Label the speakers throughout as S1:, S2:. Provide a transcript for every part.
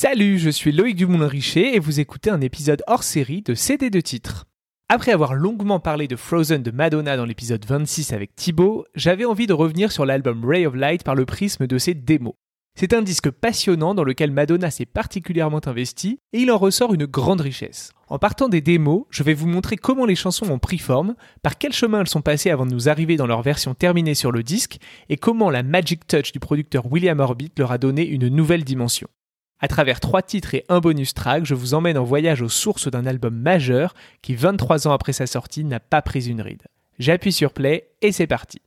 S1: Salut, je suis Loïc Dumoulin-Richer et vous écoutez un épisode hors série de CD de titres. Après avoir longuement parlé de Frozen de Madonna dans l'épisode 26 avec Thibaut, j'avais envie de revenir sur l'album Ray of Light par le prisme de ses démos. C'est un disque passionnant dans lequel Madonna s'est particulièrement investie et il en ressort une grande richesse. En partant des démos, je vais vous montrer comment les chansons ont pris forme, par quel chemin elles sont passées avant de nous arriver dans leur version terminée sur le disque et comment la magic touch du producteur William Orbit leur a donné une nouvelle dimension. À travers trois titres et un bonus track, je vous emmène en voyage aux sources d'un album majeur qui, 23 ans après sa sortie, n'a pas pris une ride. J'appuie sur play et c'est parti.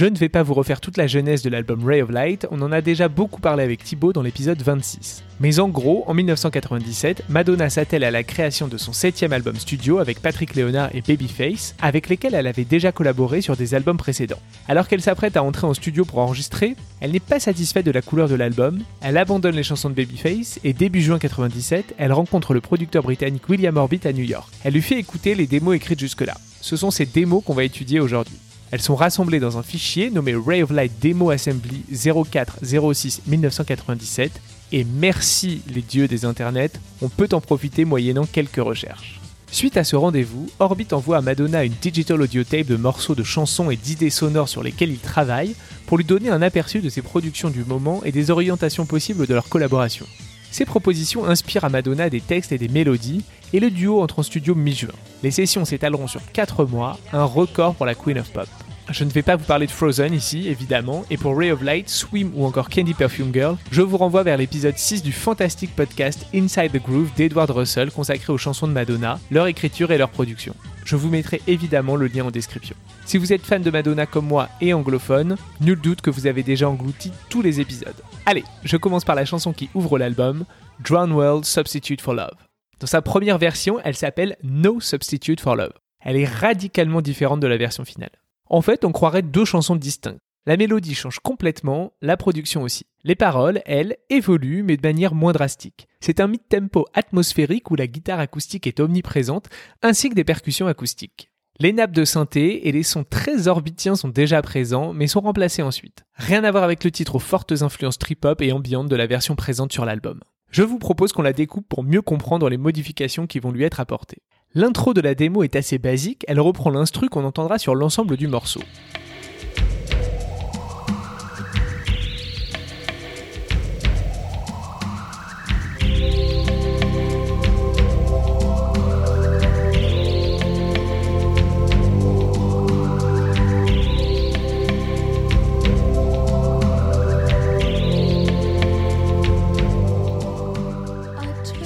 S1: Je ne vais pas vous refaire toute la genèse de l'album Ray of Light, on en a déjà beaucoup parlé avec Thibaut dans l'épisode 26. Mais en gros, en 1997, Madonna s'attelle à la création de son septième album studio avec Patrick Leonard et Babyface, avec lesquels elle avait déjà collaboré sur des albums précédents. Alors qu'elle s'apprête à entrer en studio pour enregistrer, elle n'est pas satisfaite de la couleur de l'album, elle abandonne les chansons de Babyface et début juin 97, elle rencontre le producteur britannique William Orbit à New York. Elle lui fait écouter les démos écrites jusque-là. Ce sont ces démos qu'on va étudier aujourd'hui. Elles sont rassemblées dans un fichier nommé Ray of Light Demo Assembly 0406 1997 et merci les dieux des internets, on peut en profiter moyennant quelques recherches. Suite à ce rendez-vous, Orbit envoie à Madonna une digital audio tape de morceaux de chansons et d'idées sonores sur lesquelles il travaille pour lui donner un aperçu de ses productions du moment et des orientations possibles de leur collaboration. Ces propositions inspirent à Madonna des textes et des mélodies, et le duo entre en studio mi-juin. Les sessions s'étaleront sur 4 mois, un record pour la Queen of Pop. Je ne vais pas vous parler de Frozen ici, évidemment, et pour Ray of Light, Swim ou encore Candy Perfume Girl, je vous renvoie vers l'épisode 6 du fantastique podcast Inside the Groove d'Edward Russell consacré aux chansons de Madonna, leur écriture et leur production. Je vous mettrai évidemment le lien en description. Si vous êtes fan de Madonna comme moi et anglophone, nul doute que vous avez déjà englouti tous les épisodes. Allez, je commence par la chanson qui ouvre l'album, Drown World Substitute for Love. Dans sa première version, elle s'appelle No Substitute for Love. Elle est radicalement différente de la version finale. En fait, on croirait deux chansons distinctes. La mélodie change complètement, la production aussi. Les paroles, elles, évoluent mais de manière moins drastique. C'est un mid-tempo atmosphérique où la guitare acoustique est omniprésente, ainsi que des percussions acoustiques. Les nappes de synthé et les sons très orbitiens sont déjà présents, mais sont remplacés ensuite. Rien à voir avec le titre aux fortes influences trip-hop et ambiantes de la version présente sur l'album. Je vous propose qu'on la découpe pour mieux comprendre les modifications qui vont lui être apportées. L'intro de la démo est assez basique, elle reprend l'instru qu'on entendra sur l'ensemble du morceau.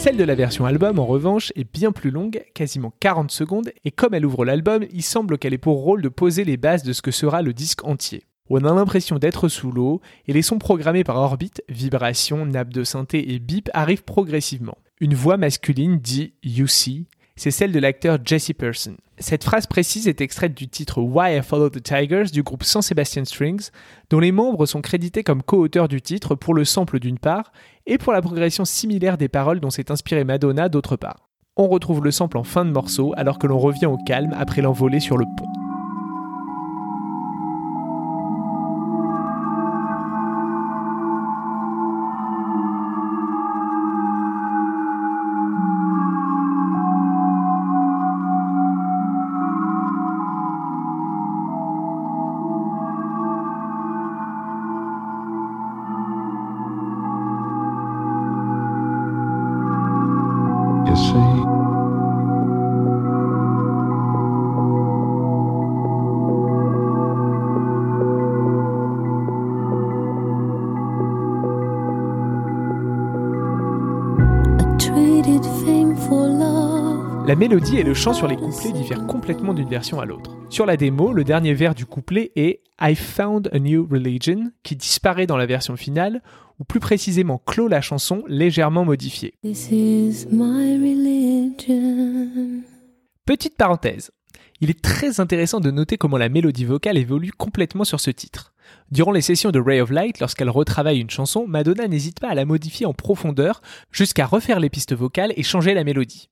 S1: Celle de la version album, en revanche, est bien plus longue, quasiment 40 secondes, et comme elle ouvre l'album, il semble qu'elle ait pour rôle de poser les bases de ce que sera le disque entier. On a l'impression d'être sous l'eau, et les sons programmés par Orbit, vibrations, nappes de synthé et bip, arrivent progressivement. Une voix masculine dit You see, c'est celle de l'acteur Jesse Person. Cette phrase précise est extraite du titre Why I Follow the Tigers du groupe San Sebastian Strings, dont les membres sont crédités comme co-auteurs du titre pour le sample d'une part et pour la progression similaire des paroles dont s'est inspiré Madonna d'autre part. On retrouve le sample en fin de morceau alors que l'on revient au calme après l'envolée sur le pont. La mélodie et le chant sur les couplets diffèrent complètement d'une version à l'autre. Sur la démo, le dernier vers du couplet est I found a new religion, qui disparaît dans la version finale, ou plus précisément clôt la chanson légèrement modifiée. Petite parenthèse.
S2: Il est très intéressant de noter comment la mélodie vocale évolue complètement sur ce titre. Durant les sessions de Ray of Light, lorsqu'elle retravaille une chanson, Madonna n'hésite pas à la modifier en profondeur jusqu'à refaire les pistes vocales et changer la mélodie.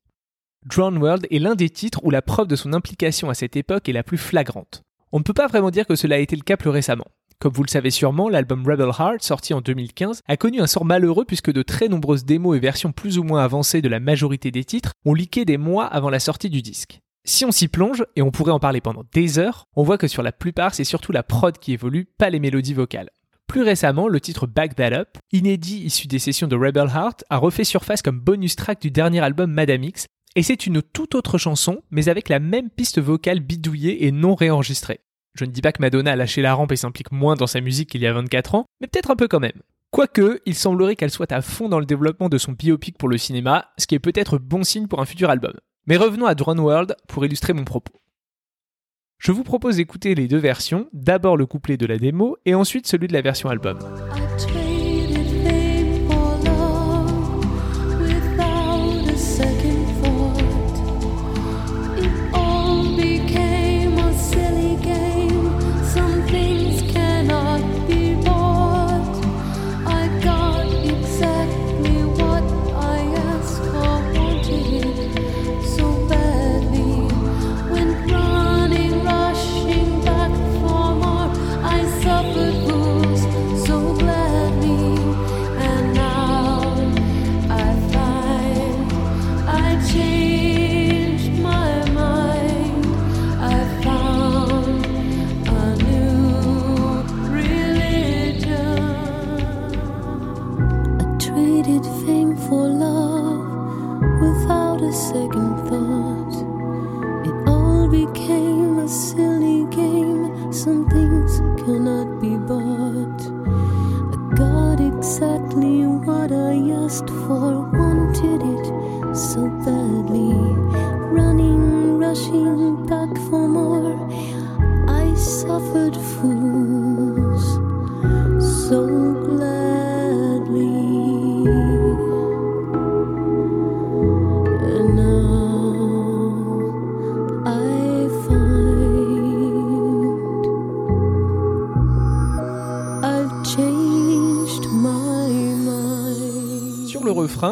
S2: Drown World est l'un des titres où la preuve de son implication à cette époque est la plus flagrante. On ne peut pas vraiment dire que cela a été le cas plus récemment. Comme vous le savez sûrement, l'album Rebel Heart, sorti en 2015, a connu un sort malheureux puisque de très nombreuses démos et versions plus ou moins avancées de la majorité des titres ont leaké des mois avant la sortie du disque. Si on s'y plonge, et on pourrait en parler pendant des heures, on voit que sur la plupart, c'est surtout la prod qui évolue, pas les mélodies vocales. Plus récemment, le titre Back That Up, inédit issu des sessions de Rebel Heart, a refait surface comme bonus track du dernier album Madame X, et c'est une toute autre chanson, mais avec la même piste vocale bidouillée et non réenregistrée. Je ne dis pas que Madonna a lâché la rampe et s'implique moins dans sa musique qu'il y a 24 ans, mais peut-être un peu quand même. Quoique, il semblerait qu'elle soit à fond dans le développement de son biopic pour le cinéma, ce qui est peut-être bon signe pour un futur album. Mais revenons à Drone World pour illustrer mon propos. Je vous propose d'écouter les deux versions, d'abord le couplet de la démo et ensuite celui de la version album.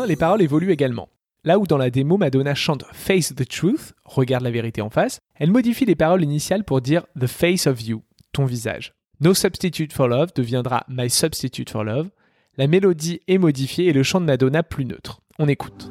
S2: Les paroles évoluent également. Là où dans la démo Madonna chante Face the Truth, regarde la vérité en face, elle modifie les paroles initiales pour dire The face of you, ton visage. No substitute for love deviendra My substitute for love. La mélodie est modifiée et le chant de Madonna plus neutre. On écoute.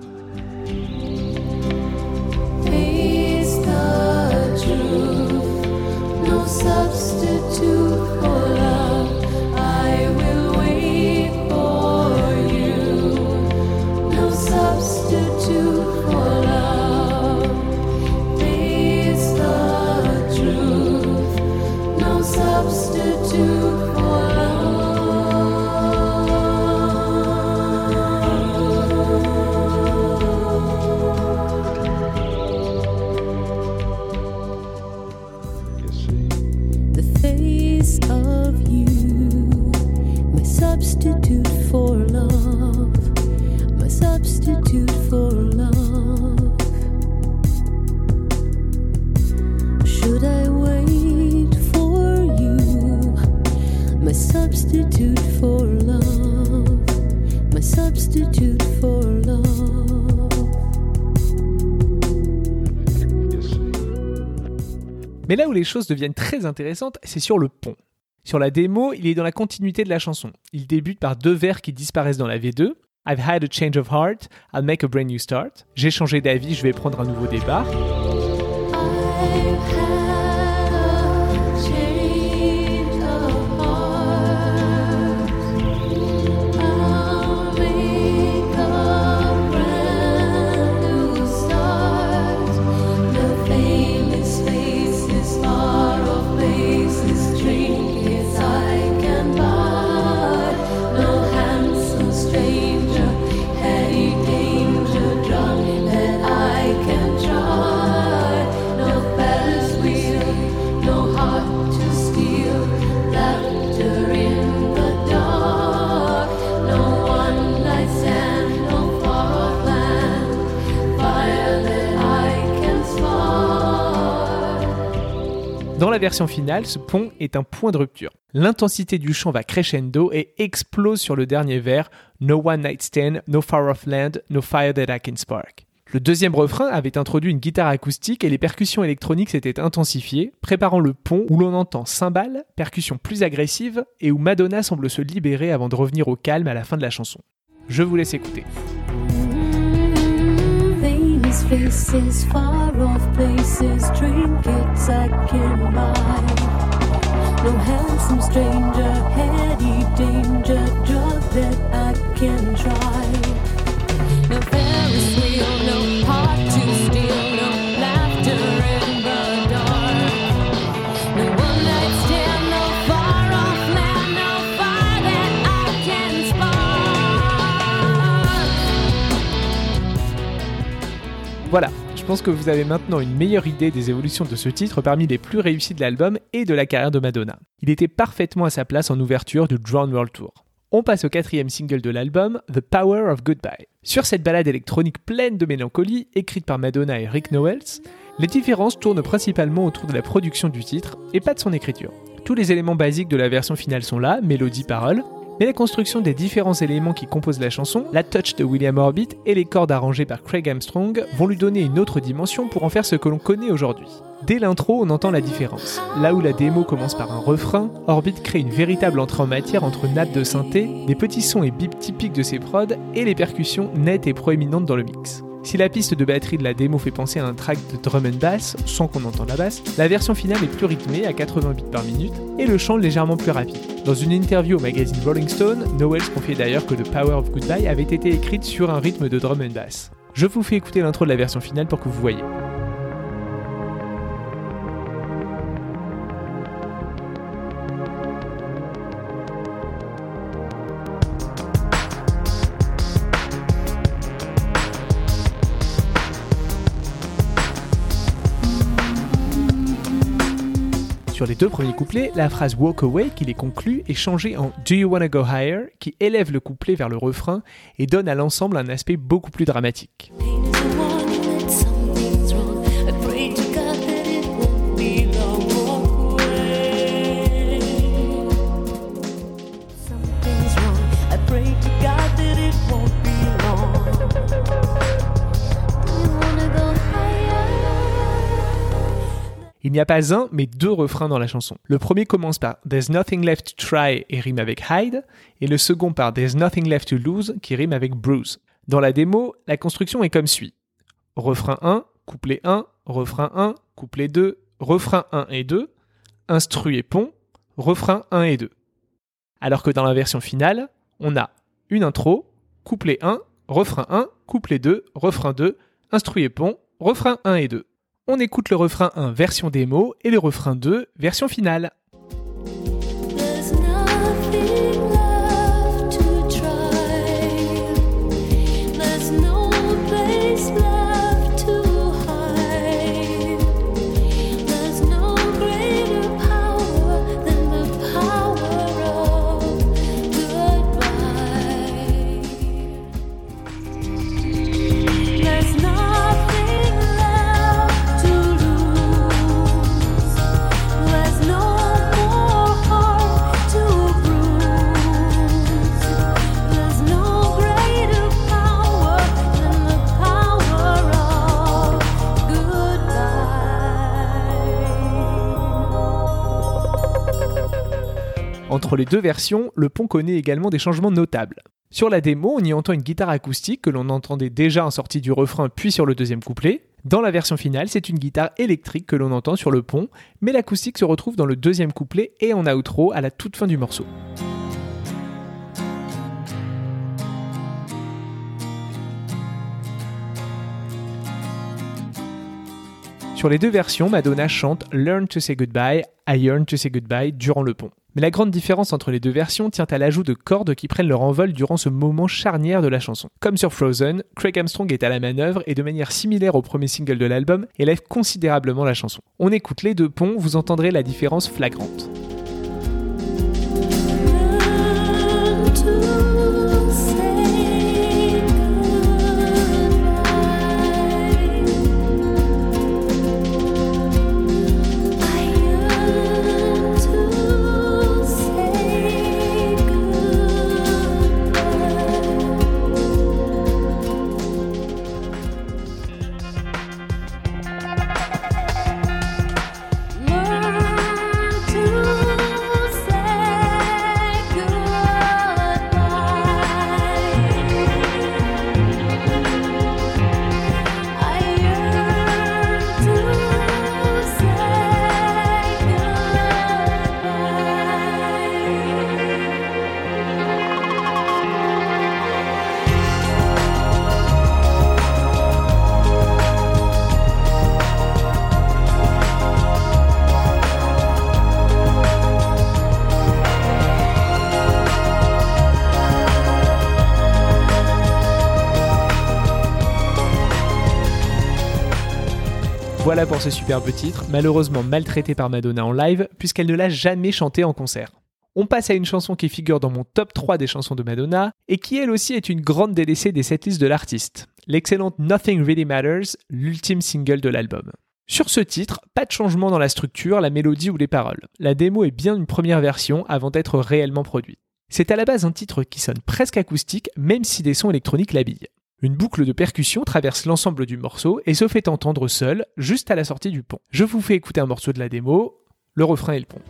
S2: Les choses deviennent très intéressantes, c'est sur le pont. Sur la démo, il est dans la continuité de la chanson. Il débute par deux vers qui disparaissent dans la V2. I've had a change of heart, I'll make a brand new start. J'ai changé d'avis, je vais prendre un nouveau départ.
S1: Version finale, ce pont est un point de rupture. L'intensité du chant va crescendo et explose sur le dernier vers No one night stand, no far off land, no fire that I can spark. Le deuxième refrain avait introduit une guitare acoustique et les percussions électroniques s'étaient intensifiées, préparant le pont où l'on entend cymbales, percussions plus agressives et où Madonna semble se libérer avant de revenir au calme à la fin de la chanson. Je vous laisse écouter.
S2: Faces, far off places, trinkets I can buy. No handsome stranger, heady danger, drug that I
S1: Voilà, je pense que vous avez maintenant une meilleure idée des évolutions de ce titre parmi les plus réussis de l'album et de la carrière de Madonna. Il était parfaitement à sa place en ouverture du Drown World Tour. On passe au quatrième single de l'album, The Power of Goodbye. Sur cette balade électronique pleine de mélancolie, écrite par Madonna et Rick Nowels, les différences tournent principalement autour de la production du titre et pas de son écriture. Tous les éléments basiques de la version finale sont là, mélodie, parole, mais la construction des différents éléments qui composent la chanson, la touch de William Orbit et les cordes arrangées par Craig Armstrong vont lui donner une autre dimension pour en faire ce que l'on connaît aujourd'hui. Dès l'intro, on entend la différence. Là où la démo commence par un refrain, Orbit crée une véritable entrée en matière entre nappes de synthé, des petits sons et bips typiques de ses prods et les percussions nettes et proéminentes dans le mix. Si la piste de batterie de la démo fait penser à un track de drum and bass, sans qu'on entende la basse, la version finale est plus rythmée à 80 bits par minute et le chant légèrement plus rapide. Dans une interview au magazine Rolling Stone, Noel confiait d'ailleurs que The Power of Goodbye avait été écrite sur un rythme de drum and bass. Je vous fais écouter l'intro de la version finale pour que vous voyez. Deux premiers couplets, la phrase Walk Away qui les conclut est changée en Do You Wanna Go Higher qui élève le couplet vers le refrain et donne à l'ensemble un aspect beaucoup plus dramatique. Il n'y a pas un, mais deux refrains dans la chanson. Le premier commence par There's nothing left to try et rime avec hide, et le second par There's nothing left to lose qui rime avec bruise. Dans la démo, la construction est comme suit. Refrain 1, couplet 1, refrain 1, couplet 2, refrain 1 et 2, instru et pont, refrain 1 et 2. Alors que dans la version finale, on a une intro, couplet 1, refrain 1, couplet 2, refrain 2, instru et pont, refrain 1 et 2. On écoute le refrain 1 version démo et le refrain 2 version finale. Les deux versions, le pont connaît également des changements notables. Sur la démo, on y entend une guitare acoustique que l'on entendait déjà en sortie du refrain puis sur le deuxième couplet. Dans la version finale, c'est une guitare électrique que l'on entend sur le pont, mais l'acoustique se retrouve dans le deuxième couplet et en outro à la toute fin du morceau. Sur les deux versions, Madonna chante Learn to say goodbye, I yearn to say goodbye durant le pont. Mais la grande différence entre les deux versions tient à l'ajout de cordes qui prennent leur envol durant ce moment charnière de la chanson. Comme sur Frozen, Craig Armstrong est à la manœuvre et de manière similaire au premier single de l'album, élève considérablement la chanson. On écoute les deux ponts, vous entendrez la différence flagrante. Ce superbe titre, malheureusement maltraité par Madonna en live, puisqu'elle ne l'a jamais chanté en concert. On passe à une chanson qui figure dans mon top 3 des chansons de Madonna, et qui elle aussi est une grande délaissée des setlists de l'artiste. L'excellente Nothing Really Matters, l'ultime single de l'album. Sur ce titre, pas de changement dans la structure, la mélodie ou les paroles. La démo est bien une première version avant d'être réellement produite. C'est à la base un titre qui sonne presque acoustique, même si des sons électroniques l'habillent. Une boucle de percussion traverse l'ensemble du morceau et se fait entendre seul, juste à la sortie du pont. Je vous fais écouter un morceau de la démo, le refrain et le pont.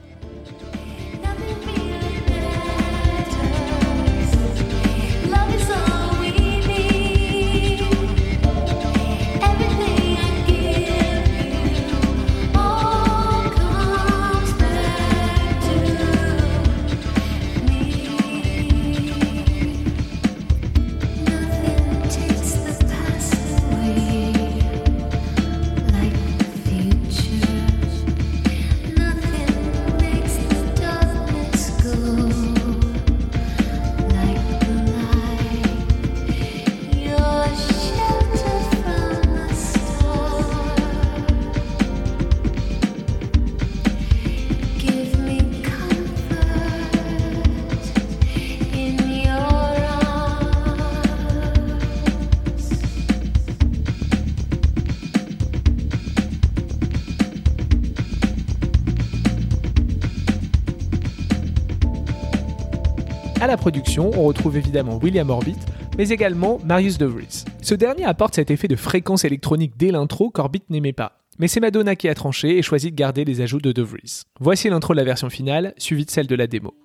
S1: La production, on retrouve évidemment William Orbit, mais également Marius De Vries. Ce dernier apporte cet effet de fréquence électronique dès l'intro qu'Orbit n'aimait pas. Mais c'est Madonna qui a tranché et choisi de garder les ajouts de De Vries. Voici l'intro de la version finale, suivie de celle de la démo.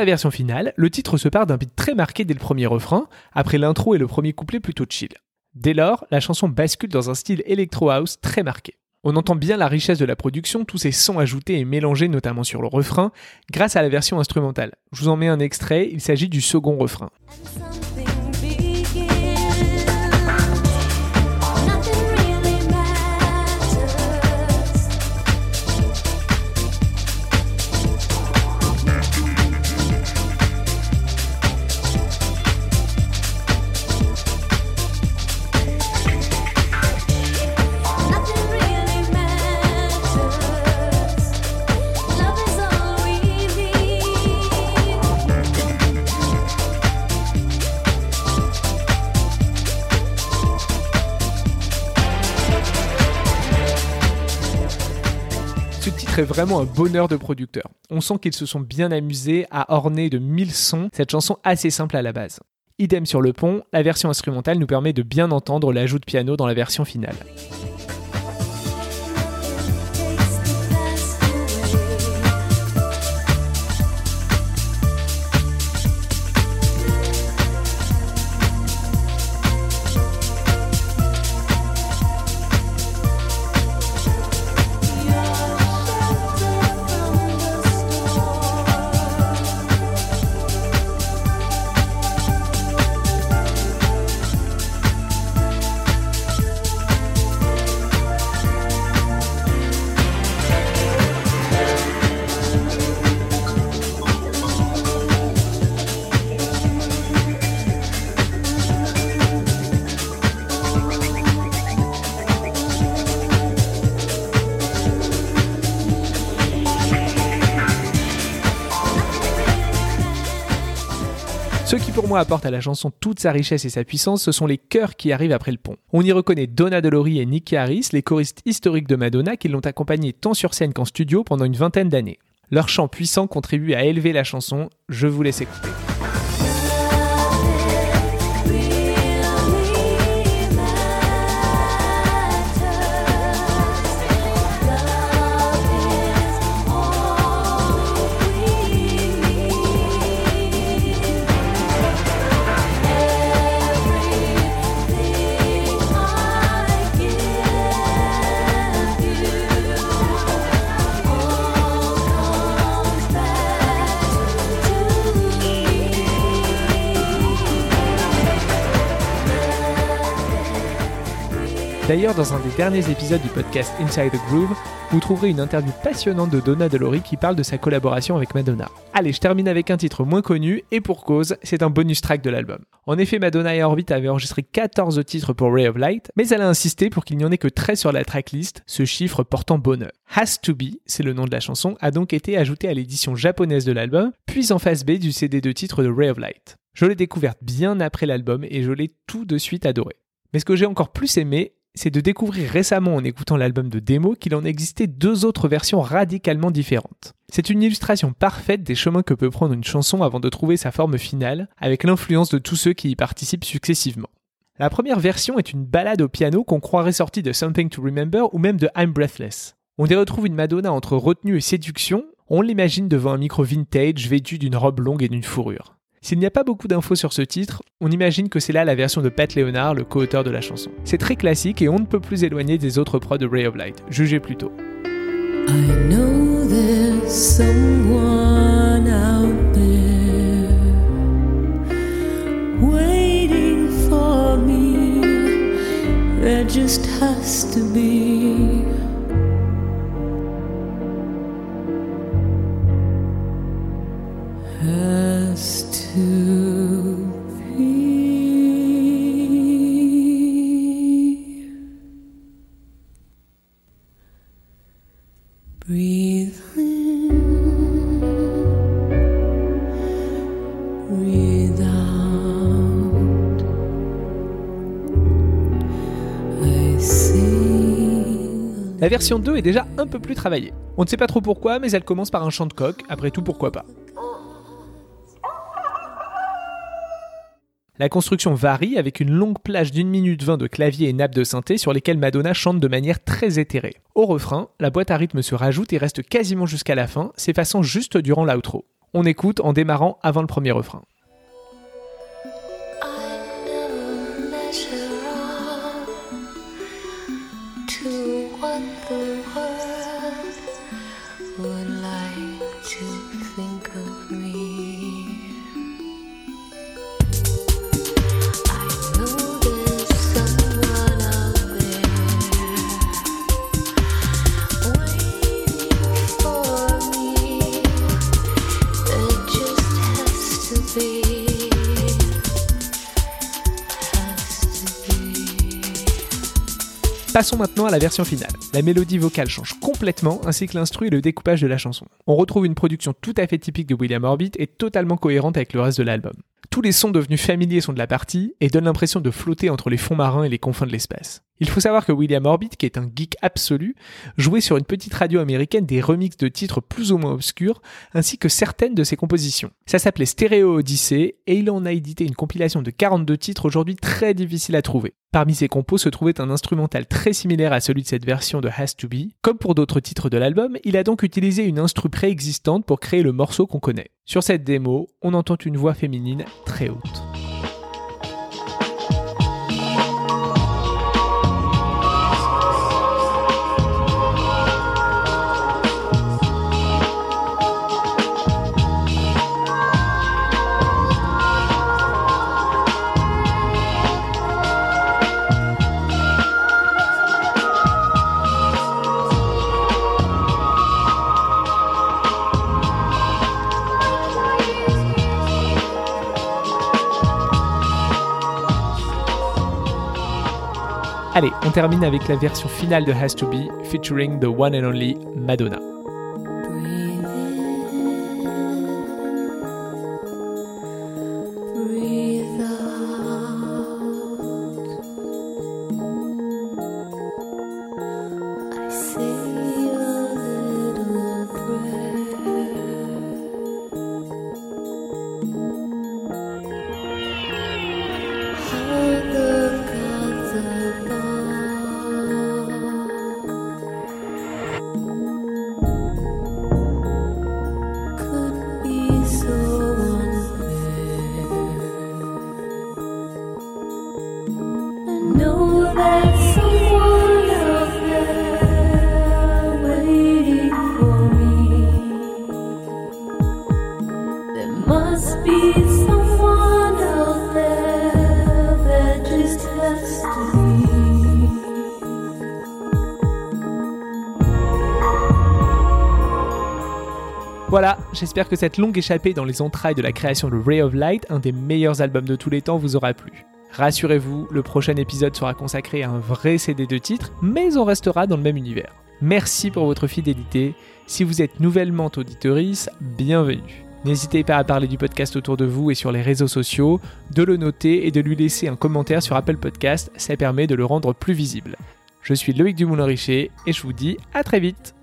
S1: La version finale, le titre se part d'un beat très marqué dès le premier refrain, après l'intro et le premier couplet plutôt chill. Dès lors, la chanson bascule dans un style electro house très marqué. On entend bien la richesse de la production, tous ces sons ajoutés et mélangés notamment sur le refrain, grâce à la version instrumentale. Je vous en mets un extrait, il s'agit du second refrain. Est vraiment un bonheur de producteur. On sent qu'ils se sont bien amusés à orner de mille sons cette chanson assez simple à la base. Idem sur le pont, la version instrumentale nous permet de bien entendre l'ajout de piano dans la version finale. Apporte à la chanson toute sa richesse et sa puissance, ce sont les chœurs qui arrivent après le pont. On y reconnaît Donna Delori et Nicky Harris, les choristes historiques de Madonna qui l'ont accompagnée tant sur scène qu'en studio pendant une vingtaine d'années. Leur chant puissant contribue à élever la chanson, je vous laisse écouter. D'ailleurs, dans un des derniers épisodes du podcast Inside the Groove, vous trouverez une interview passionnante de Donna Delori qui parle de sa collaboration avec Madonna. Allez, je termine avec un titre moins connu, et pour cause, c'est un bonus track de l'album. En effet, Madonna et Orbit avaient enregistré 14 titres pour Ray of Light, mais elle a insisté pour qu'il n'y en ait que 13 sur la tracklist, ce chiffre portant bonheur. Has to Be, c'est le nom de la chanson, a donc été ajouté à l'édition japonaise de l'album, puis en face B du CD de titre de Ray of Light. Je l'ai découverte bien après l'album et je l'ai tout de suite adoré. Mais ce que j'ai encore plus aimé, c'est de découvrir récemment en écoutant l'album de démo qu'il en existait deux autres versions radicalement différentes. C'est une illustration parfaite des chemins que peut prendre une chanson avant de trouver sa forme finale, avec l'influence de tous ceux qui y participent successivement. La première version est une balade au piano qu'on croirait sortie de Something to Remember ou même de I'm Breathless. On y retrouve une Madonna entre retenue et séduction, on l'imagine devant un micro vintage vêtu d'une robe longue et d'une fourrure. S'il n'y a pas beaucoup d'infos sur ce titre, on imagine que c'est là la version de Pat Leonard, le co-auteur de la chanson. C'est très classique et on ne peut plus éloigner des autres prods de Ray of Light. Jugez plutôt. La version 2 est déjà un peu plus travaillée. On ne sait pas trop pourquoi, mais elle commence par un chant de coq, après tout pourquoi pas. La construction varie avec une longue plage d'une minute vingt de clavier et nappes de synthé sur lesquelles Madonna chante de manière très éthérée. Au refrain, la boîte à rythme se rajoute et reste quasiment jusqu'à la fin, s'effaçant juste durant l'outro. On écoute en démarrant avant le premier refrain. Passons maintenant à la version finale. La mélodie vocale change complètement, ainsi que l'instru et le découpage de la chanson. On retrouve une production tout à fait typique de William Orbit et totalement cohérente avec le reste de l'album. Tous les sons devenus familiers sont de la partie et donnent l'impression de flotter entre les fonds marins et les confins de l'espace. Il faut savoir que William Orbit, qui est un geek absolu, jouait sur une petite radio américaine des remixes de titres plus ou moins obscurs, ainsi que certaines de ses compositions. Ça s'appelait Stereo Odyssey, et il en a édité une compilation de 42 titres aujourd'hui très difficile à trouver. Parmi ses compos se trouvait un instrumental très similaire à celui de cette version de Has to Be. Comme pour d'autres titres de l'album, il a donc utilisé une instru préexistante pour créer le morceau qu'on connaît. Sur cette démo, on entend une voix féminine très haute. Allez, on termine avec la version finale de Has to Be, featuring the one and only Madonna. Voilà, j'espère que cette longue échappée dans les entrailles de la création de Ray of Light, un des meilleurs albums de tous les temps, vous aura plu. Rassurez-vous, le prochain épisode sera consacré à un vrai CD de titres, mais on restera dans le même univers. Merci pour votre fidélité. Si vous êtes nouvellement auditorice, bienvenue. N'hésitez pas à parler du podcast autour de vous et sur les réseaux sociaux, de le noter et de lui laisser un commentaire sur Apple Podcast, ça permet de le rendre plus visible. Je suis Loïc Dumoulin-Richer et je vous dis à très vite